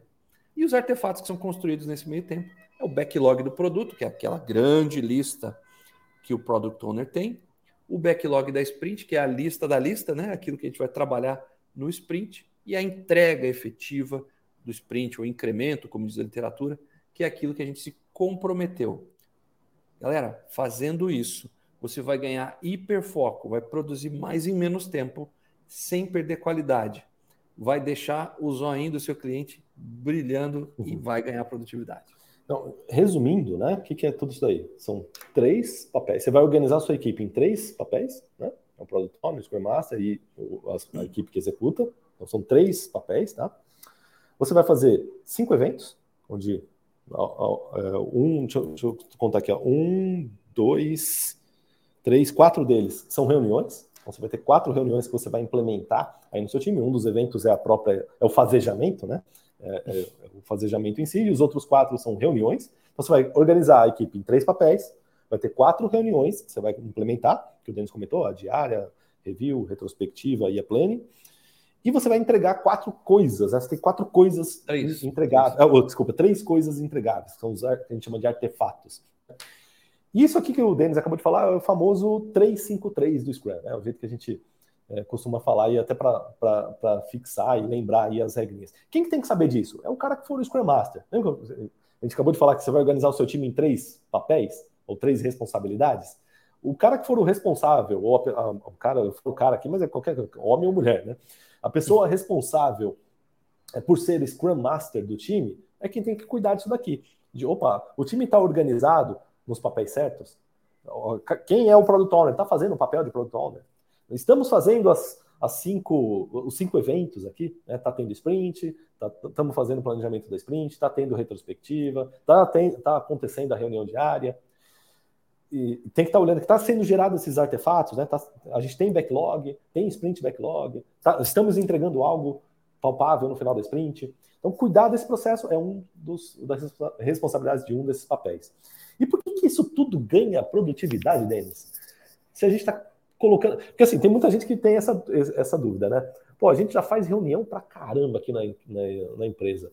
E os artefatos que são construídos nesse meio tempo é o backlog do produto, que é aquela grande lista que o product owner tem, o backlog da sprint, que é a lista da lista, né? Aquilo que a gente vai trabalhar no sprint, e a entrega efetiva do sprint, ou incremento, como diz a literatura, que é aquilo que a gente se comprometeu. Galera, fazendo isso, você vai ganhar hiperfoco, vai produzir mais em menos tempo, sem perder qualidade. Vai deixar o zoinho do seu cliente brilhando uhum. e vai ganhar produtividade.
Então, resumindo, né? O que, é tudo isso daí? São três papéis. Você vai organizar a sua equipe em três papéis, né? É o Product Owner, o Scrum Master e a, a equipe que executa. Então, são três papéis, tá? Você vai fazer cinco eventos, onde um, deixa deixa eu contar aqui, ó, um, dois, três, quatro deles são reuniões. Então, você vai ter quatro reuniões que você vai implementar aí no seu time. Um dos eventos é a própria, é o fazejamento, né? É, é, é o fazejamento em si, e os outros quatro são reuniões. Então, você vai organizar a equipe em três papéis, vai ter quatro reuniões que você vai implementar, que o Denis comentou, a diária, review, retrospectiva e a planning. E você vai entregar quatro coisas. Você tem quatro coisas três. entregáveis. Ah, oh, desculpa, três coisas entregáveis, que são os que a gente chama de artefatos. Isso aqui que o Denis acabou de falar é o famoso 353 do Scrum, né? o jeito que a gente é, costuma falar e até para fixar e lembrar aí as regrinhas. Quem que tem que saber disso? É o cara que for o Scrum Master. A gente acabou de falar que você vai organizar o seu time em três papéis ou três responsabilidades. O cara que for o responsável, ou a, a, o cara, o cara aqui, mas é qualquer homem ou mulher, né? A pessoa responsável é, por ser Scrum Master do time é quem tem que cuidar disso daqui. De, opa, o time está organizado nos papéis certos? Quem é o Product Owner? Está fazendo o papel de Product Owner? Estamos fazendo as, as cinco, os cinco eventos aqui, né? Tá tendo sprint, estamos tá, fazendo planejamento da sprint, está tendo retrospectiva, está tá acontecendo a reunião diária. E tem que estar tá olhando que está sendo gerado esses artefatos, né? Tá, a gente tem backlog, tem sprint backlog, tá, estamos entregando algo palpável no final da sprint. Então, cuidar desse processo é um dos das responsabilidades de um desses papéis. E por que, que isso tudo ganha produtividade, Denis? Se a gente está colocando. Porque assim, tem muita gente que tem essa, essa dúvida, né? Pô, a gente já faz reunião pra caramba aqui na, na, na empresa.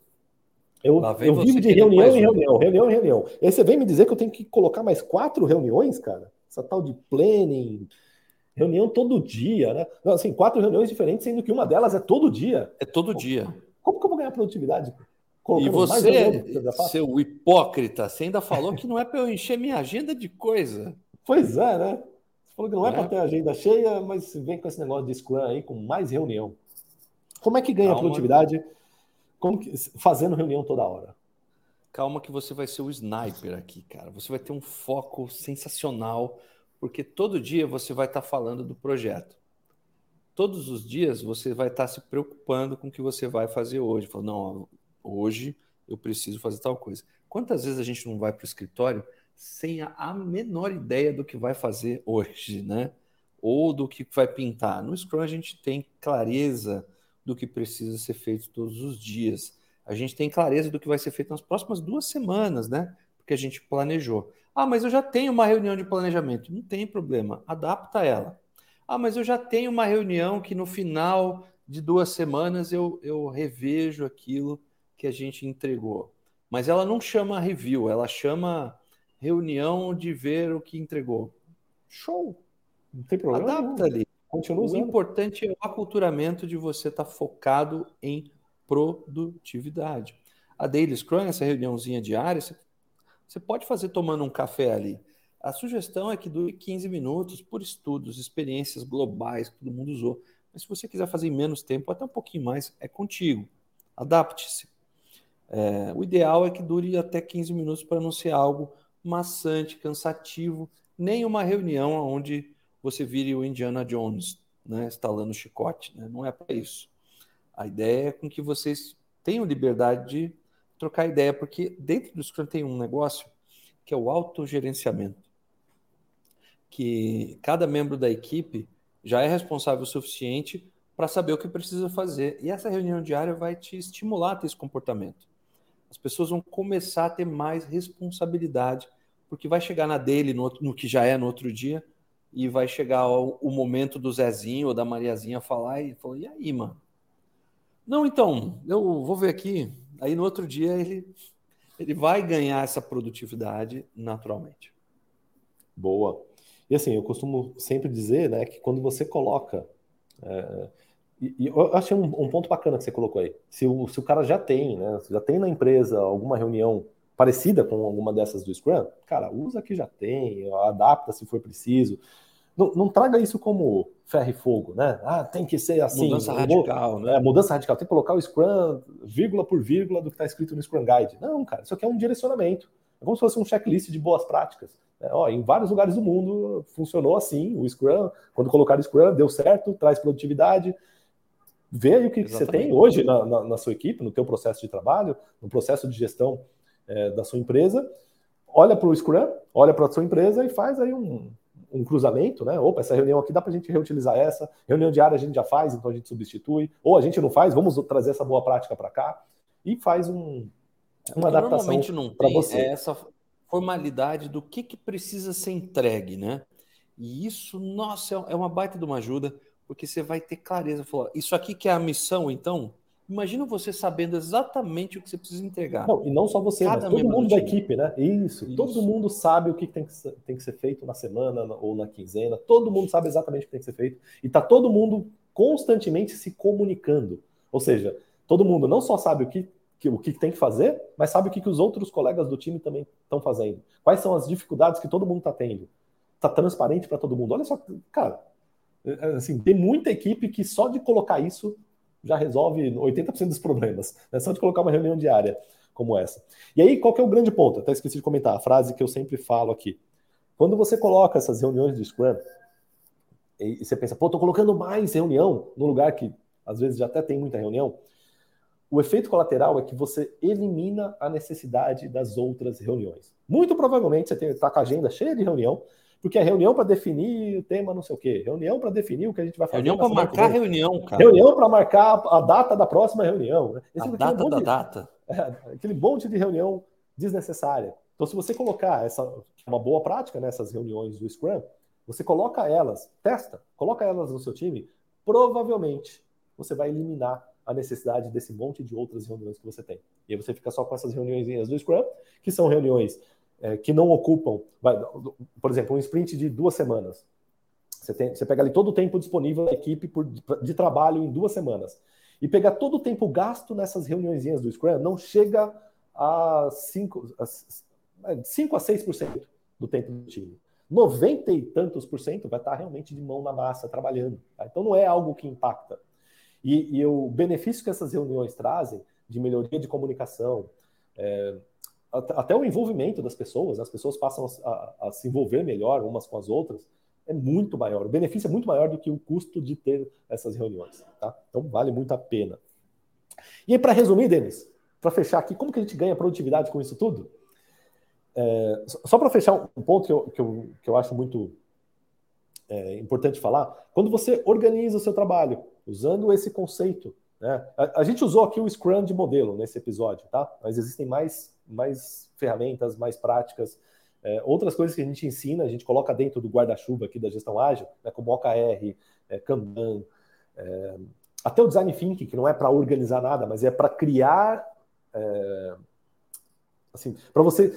Eu, eu vivo de reunião em reunião, reunião em reunião. E aí você vem me dizer que eu tenho que colocar mais quatro reuniões, cara? Essa tal de planning, reunião todo dia, né? Não, assim, quatro reuniões diferentes, sendo que uma delas é todo dia.
É todo dia.
Como que eu vou ganhar produtividade?
e você, seu hipócrita, você ainda falou que não é para eu encher minha agenda de coisa.
Pois é, né? Você falou que não é, é para ter agenda cheia, mas vem com esse negócio de Scrum aí, com mais reunião. Como é que ganha Calma. produtividade como que, fazendo reunião toda hora?
Calma que você vai ser o sniper aqui, cara. Você vai ter um foco sensacional, porque todo dia você vai estar tá falando do projeto. Todos os dias você vai estar tá se preocupando com o que você vai fazer hoje. Falando, não, hoje eu preciso fazer tal coisa. Quantas vezes a gente não vai para o escritório sem a menor ideia do que vai fazer hoje, né? Ou do que vai pintar? No Scrum a gente tem clareza do que precisa ser feito todos os dias. A gente tem clareza do que vai ser feito nas próximas duas semanas, né? Porque a gente planejou. Ah, mas eu já tenho uma reunião de planejamento. Não tem problema, adapta ela. Ah, mas eu já tenho uma reunião que no final de duas semanas eu, eu revejo aquilo que a gente entregou. Mas ela não chama review, ela chama reunião de ver o que entregou. Show! Não tem problema. Adapta ali. Continua usando. O importante é o aculturamento de você estar tá focado em produtividade. A Daily Scrum, essa reuniãozinha diária, você pode fazer tomando um café ali. A sugestão é que dure 15 minutos por estudos, experiências globais que todo mundo usou. Mas se você quiser fazer em menos tempo, até um pouquinho mais, é contigo. Adapte-se. É, o ideal é que dure até 15 minutos para não ser algo maçante, cansativo, nem uma reunião onde você vire o Indiana Jones, né, instalando o chicote. Né? Não é para isso. A ideia é com que vocês tenham liberdade de trocar ideia, porque dentro do Scrum tem um negócio que é o autogerenciamento. Que cada membro da equipe já é responsável o suficiente para saber o que precisa fazer. E essa reunião diária vai te estimular a ter esse comportamento. As pessoas vão começar a ter mais responsabilidade, porque vai chegar na dele, no, no que já é no outro dia, e vai chegar o, o, momento do Zezinho ou da Mariazinha falar e falar: e aí, mano? Não, então, eu vou ver aqui. Aí no outro dia ele, ele vai ganhar essa produtividade naturalmente.
Boa. E assim, eu costumo sempre dizer né, que quando você coloca. É, e, e, eu achei um, um, ponto bacana que você colocou aí. Se o, se o cara já tem, né, já tem na empresa alguma reunião parecida com alguma dessas do Scrum, cara, usa que já tem, adapta se for preciso. Não, não, traga isso como ferro e fogo, né? Ah, tem que ser assim.
Mudança radical, né?
É, mudança radical. Tem que colocar o Scrum vírgula por vírgula do que está escrito no Scrum Guide. Não, cara, isso aqui é um direcionamento. É como se fosse um checklist de boas práticas. É, ó, em vários lugares do mundo funcionou assim. O Scrum, quando colocaram o Scrum, deu certo, traz produtividade. Vê aí o que, que você tem hoje na, na, na, sua equipe, no teu processo de trabalho, no processo de gestão é, da sua empresa. Olha para o Scrum, olha para a sua empresa e faz aí um, um cruzamento, né? Opa, essa reunião aqui dá para a gente reutilizar essa. Reunião diária a gente já faz, então a gente substitui. Ou a gente não faz, vamos trazer essa boa prática para cá e faz um, uma adaptação
normalmente não tem você. É essa formalidade do que, que precisa ser entregue, né? E isso, nossa, é uma baita de uma ajuda, porque você vai ter clareza. Falar, isso aqui que é a missão, então, Imagina você sabendo exatamente o que você precisa entregar.
Não, e não só você, Cada mas todo mundo da equipe, né? Isso, Isso, todo mundo sabe o que tem que, ser, tem que ser feito na semana ou na quinzena, todo mundo sabe exatamente o que tem que ser feito, e tá todo mundo constantemente se comunicando. Ou seja, todo mundo não só sabe o que, que o que tem que fazer, mas sabe o que, que os outros colegas do time também estão fazendo. Quais são as dificuldades que todo mundo está tendo. Está transparente para todo mundo. Olha só, cara, é, é, assim, tem muita equipe que só de colocar isso já resolve 80% dos problemas. É só de colocar uma reunião diária como essa. E aí, qual que é o grande ponto? Até esqueci de comentar a frase que eu sempre falo aqui. Quando você coloca essas reuniões de Scrum, e você pensa, pô, tô colocando mais reunião no lugar que às vezes já até tem muita reunião, o efeito colateral é que você elimina a necessidade das outras reuniões. Muito provavelmente você está com a agenda cheia de reunião, porque é reunião para definir o tema, não sei o quê. Reunião para definir o que a gente vai fazer.
Reunião para marcar reunião, cara.
Reunião para marcar a data da próxima reunião. Né?
Esse a data da de, data.
É, aquele monte de reunião desnecessária. Então, se você colocar essa uma boa prática nessas reuniões do Scrum, você coloca elas, testa, coloca elas no seu time, provavelmente você vai eliminar a necessidade desse monte de outras reuniões que você tem. E aí você fica só com essas reuniões do Scrum, que são reuniões é, que não ocupam, por exemplo, um sprint de duas semanas. Você, tem, você pega ali todo o tempo disponível da equipe por, de trabalho em duas semanas. E pegar todo o tempo gasto nessas reuniões do Scrum não chega a 5 a, 5 a 6% do tempo do time. 90 e tantos por cento vai estar realmente de mão na massa, trabalhando. Tá? Então não é algo que impacta. E, e, o benefício que essas reuniões trazem de melhoria de comunicação, é, até o envolvimento das pessoas, as pessoas passam a, a, se envolver melhor umas com as outras, é muito maior. O benefício é muito maior do que o custo de ter essas reuniões. Tá? Então vale muito a pena. E aí, para resumir, Denis, para fechar aqui, como que a gente ganha produtividade com isso tudo? É, só para fechar um ponto que eu, que eu, que eu acho muito é, importante falar, quando você organiza o seu trabalho usando esse conceito, né? A, a gente usou aqui o Scrum de modelo nesse episódio, tá? Mas existem mais mais ferramentas, mais práticas. É, outras coisas que a gente ensina, a gente coloca dentro do guarda-chuva aqui da gestão ágil, né, como OKR, é, Kanban, é, até o design thinking, que não é para organizar nada, mas é para criar, é, assim, para você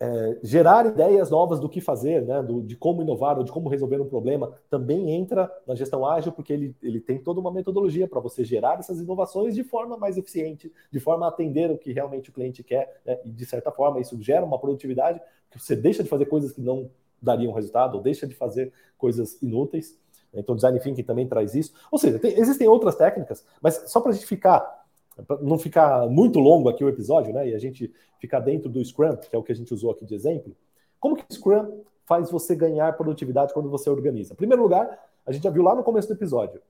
é, gerar ideias novas do que fazer, né, do, de como inovar ou de como resolver um problema, também entra na gestão ágil, porque ele, ele tem toda uma metodologia para você gerar essas inovações de forma mais eficiente, de forma a atender o que realmente o cliente quer, né, e de certa forma isso gera uma produtividade, que você deixa de fazer coisas que não dariam resultado, ou deixa de fazer coisas inúteis. Então, design thinking também traz isso. Ou seja, tem, existem outras técnicas, mas só para a gente ficar para não ficar muito longo aqui o episódio, né? E a gente ficar dentro do Scrum, que é o que a gente usou aqui de exemplo. Como que o Scrum faz você ganhar produtividade quando você organiza? Em primeiro lugar, a gente já viu lá no começo do episódio.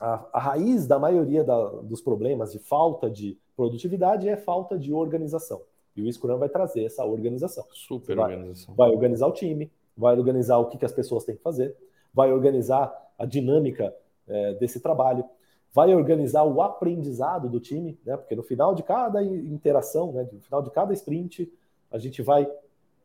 A, a raiz da maioria da, dos problemas de falta de produtividade é falta de organização. E o Scrum vai trazer essa organização.
Super
vai,
organização.
Vai organizar o time, vai organizar o que, que as pessoas têm que fazer, vai organizar a dinâmica é, desse trabalho, vai organizar o aprendizado do time, né? Porque no final de cada interação, né, no final de cada sprint, a gente vai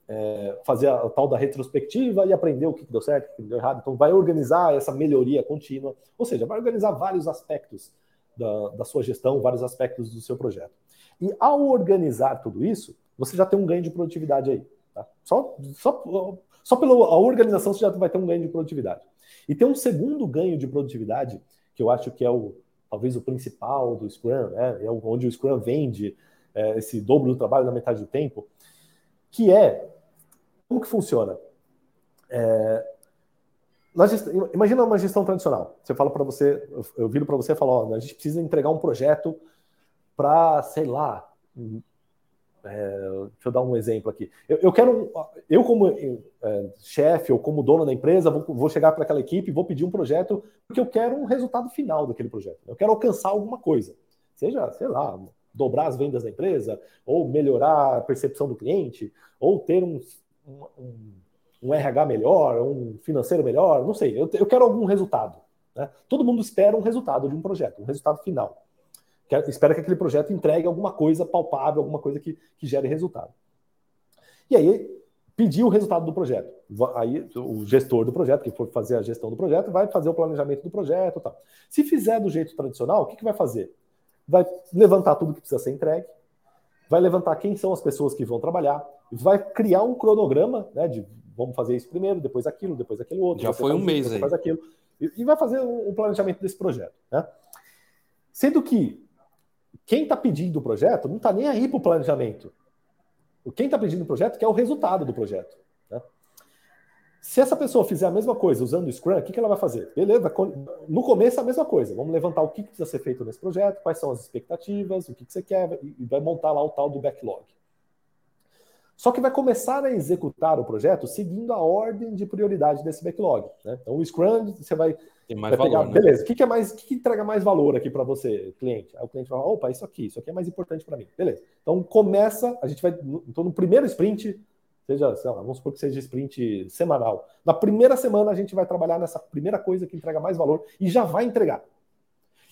é, fazer a, a, tal da retrospectiva e aprender o que deu certo, o que deu errado. Então, vai organizar essa melhoria contínua, ou seja, vai organizar vários aspectos da, da sua gestão, vários aspectos do seu projeto. E ao organizar tudo isso, você já tem um ganho de produtividade aí. Tá? Só, só, só pela organização você já vai ter um ganho de produtividade. E tem um segundo ganho de produtividade que eu acho que é o talvez o principal do Scrum, né? é onde o Scrum vende é, esse dobro do trabalho na metade do tempo, que é como que funciona. É, gestão, imagina uma gestão tradicional. Você fala para você, eu viro para você e falo, ó, a gente precisa entregar um projeto para, sei lá, é, deixa eu dar um exemplo aqui. Eu, eu quero, eu como é, chefe ou como dono da empresa, vou, vou chegar para aquela equipe e vou pedir um projeto porque eu quero um resultado final daquele projeto. Eu quero alcançar alguma coisa, seja, sei lá, dobrar as vendas da empresa, ou melhorar a percepção do cliente, ou ter um, um, um RH melhor, um financeiro melhor, não sei. Eu, eu quero algum resultado. Né? Todo mundo espera um resultado de um projeto, um resultado final espera que aquele projeto entregue alguma coisa palpável, alguma coisa que, que gere resultado. E aí, pedir o resultado do projeto. Aí, o gestor do projeto, que for fazer a gestão do projeto, vai fazer o planejamento do projeto tal. Se fizer do jeito tradicional, o que, que vai fazer? Vai levantar tudo que precisa ser entregue, vai levantar quem são as pessoas que vão trabalhar, vai criar um cronograma, né, de vamos fazer isso primeiro, depois aquilo, depois aquele outro.
Já foi um mês aí.
Faz aquilo, e, vai fazer o planejamento desse projeto. Né? Sendo que quem está pedindo o projeto não está nem aí para o planejamento. Quem está pedindo o projeto quer o resultado do projeto. Né? Se essa pessoa fizer a mesma coisa usando o Scrum, o que, que ela vai fazer? Beleza, no começo é a mesma coisa. Vamos levantar o que precisa ser feito nesse projeto, quais são as expectativas, o que, que você quer, e vai montar lá o tal do backlog. Só que vai começar a executar o projeto seguindo a ordem de prioridade desse backlog. Né? Então, o Scrum, você vai,
Tem mais vai
pegar,
valor,
né? beleza, o que, que, é mais, o que, que entrega mais valor aqui para você, cliente? Aí o cliente vai falar, opa, isso aqui, isso aqui é mais importante para mim. Beleza. Então, começa, a gente vai, então no primeiro sprint, seja, sei lá, vamos supor que seja sprint semanal. Na primeira semana, a gente vai trabalhar nessa primeira coisa que entrega mais valor e já vai entregar.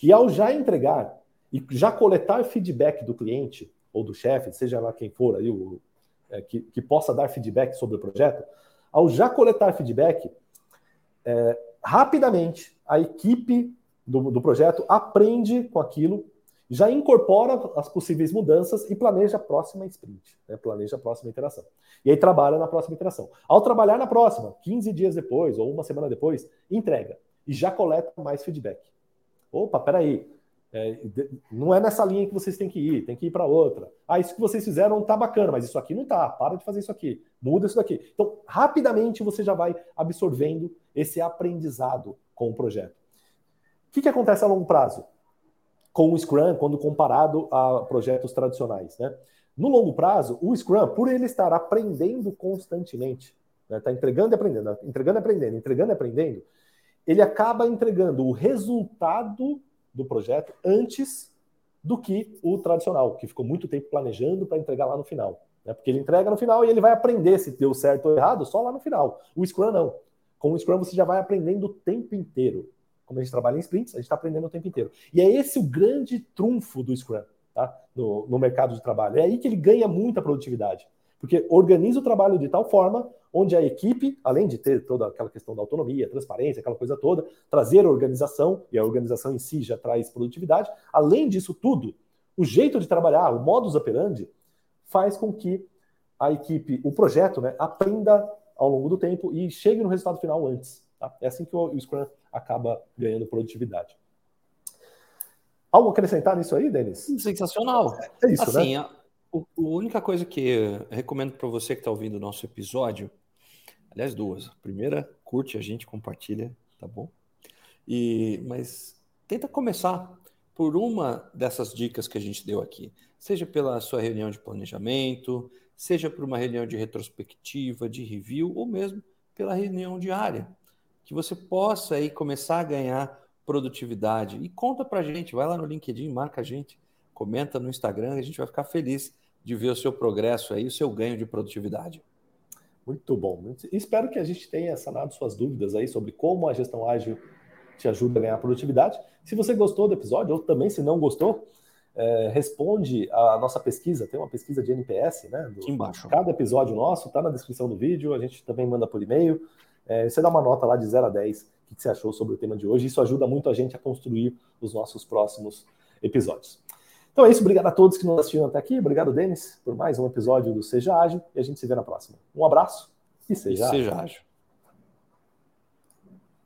E ao já entregar e já coletar feedback do cliente ou do chefe, seja lá quem for aí, o é, que, que, possa dar feedback sobre o projeto, ao já coletar feedback, é, rapidamente a equipe do, do, projeto aprende com aquilo, já incorpora as possíveis mudanças e planeja a próxima sprint, né, planeja a próxima interação. E aí trabalha na próxima interação. Ao trabalhar na próxima, 15 dias depois ou uma semana depois, entrega e já coleta mais feedback. Opa, peraí, é, não é nessa linha que vocês têm que ir, tem que ir para outra. Ah, isso que vocês fizeram tá bacana, mas isso aqui não tá. Para de fazer isso aqui, muda isso daqui. Então, rapidamente você já vai absorvendo esse aprendizado com o projeto. O que, que acontece a longo prazo com o Scrum quando comparado a projetos tradicionais? Né? No longo prazo, o Scrum, por ele estar aprendendo constantemente, está né, tá entregando e aprendendo, entregando e aprendendo, entregando e aprendendo, ele acaba entregando o resultado do projeto antes do que o tradicional, que ficou muito tempo planejando para entregar lá no final. Né? Porque ele entrega no final e ele vai aprender se deu certo ou errado só lá no final. O Scrum não. Com o Scrum você já vai aprendendo o tempo inteiro. Como a gente trabalha em sprints, a gente está aprendendo o tempo inteiro. E é esse o grande trunfo do Scrum tá? no, no mercado de trabalho. É aí que ele ganha muita produtividade. Porque organiza o trabalho de tal forma onde a equipe, além de ter toda aquela questão da autonomia, transparência, aquela coisa toda, trazer organização, e a organização em si já traz produtividade, além disso tudo, o jeito de trabalhar, o modus operandi, faz com que a equipe, o projeto, né, aprenda ao longo do tempo e chegue no resultado final antes. Tá? É assim que o Scrum acaba ganhando produtividade. Algo acrescentar nisso aí, Denis?
Sensacional. É isso, assim, né? A, a única coisa que recomendo para você que está ouvindo o nosso episódio Aliás, duas. primeira, curte a gente, compartilha, tá bom? E mas tenta começar por uma dessas dicas que a gente deu aqui, seja pela sua reunião de planejamento, seja por uma reunião de retrospectiva, de review ou mesmo pela reunião diária, que você possa aí começar a ganhar produtividade e conta pra gente, vai lá no LinkedIn, marca a gente, comenta no Instagram, a gente vai ficar feliz de ver o seu progresso aí, o seu ganho de produtividade.
Muito bom. Espero que a gente tenha sanado suas dúvidas aí sobre como a gestão ágil te ajuda a ganhar produtividade. Se você gostou do episódio, ou também se não gostou, é, responde a nossa pesquisa, tem uma pesquisa de NPS, né?
Do, Aqui embaixo.
Cada episódio nosso está na descrição do vídeo, a gente também manda por e-mail. É, você dá uma nota lá de 0 a 10, o que você achou sobre o tema de hoje. Isso ajuda muito a gente a construir os nossos próximos episódios. Então é isso, obrigado a todos que nos assistiram até aqui. Obrigado, Denis, por mais um episódio do Seja Ágil e a gente se vê na próxima. Um abraço e seja, e
seja ágil.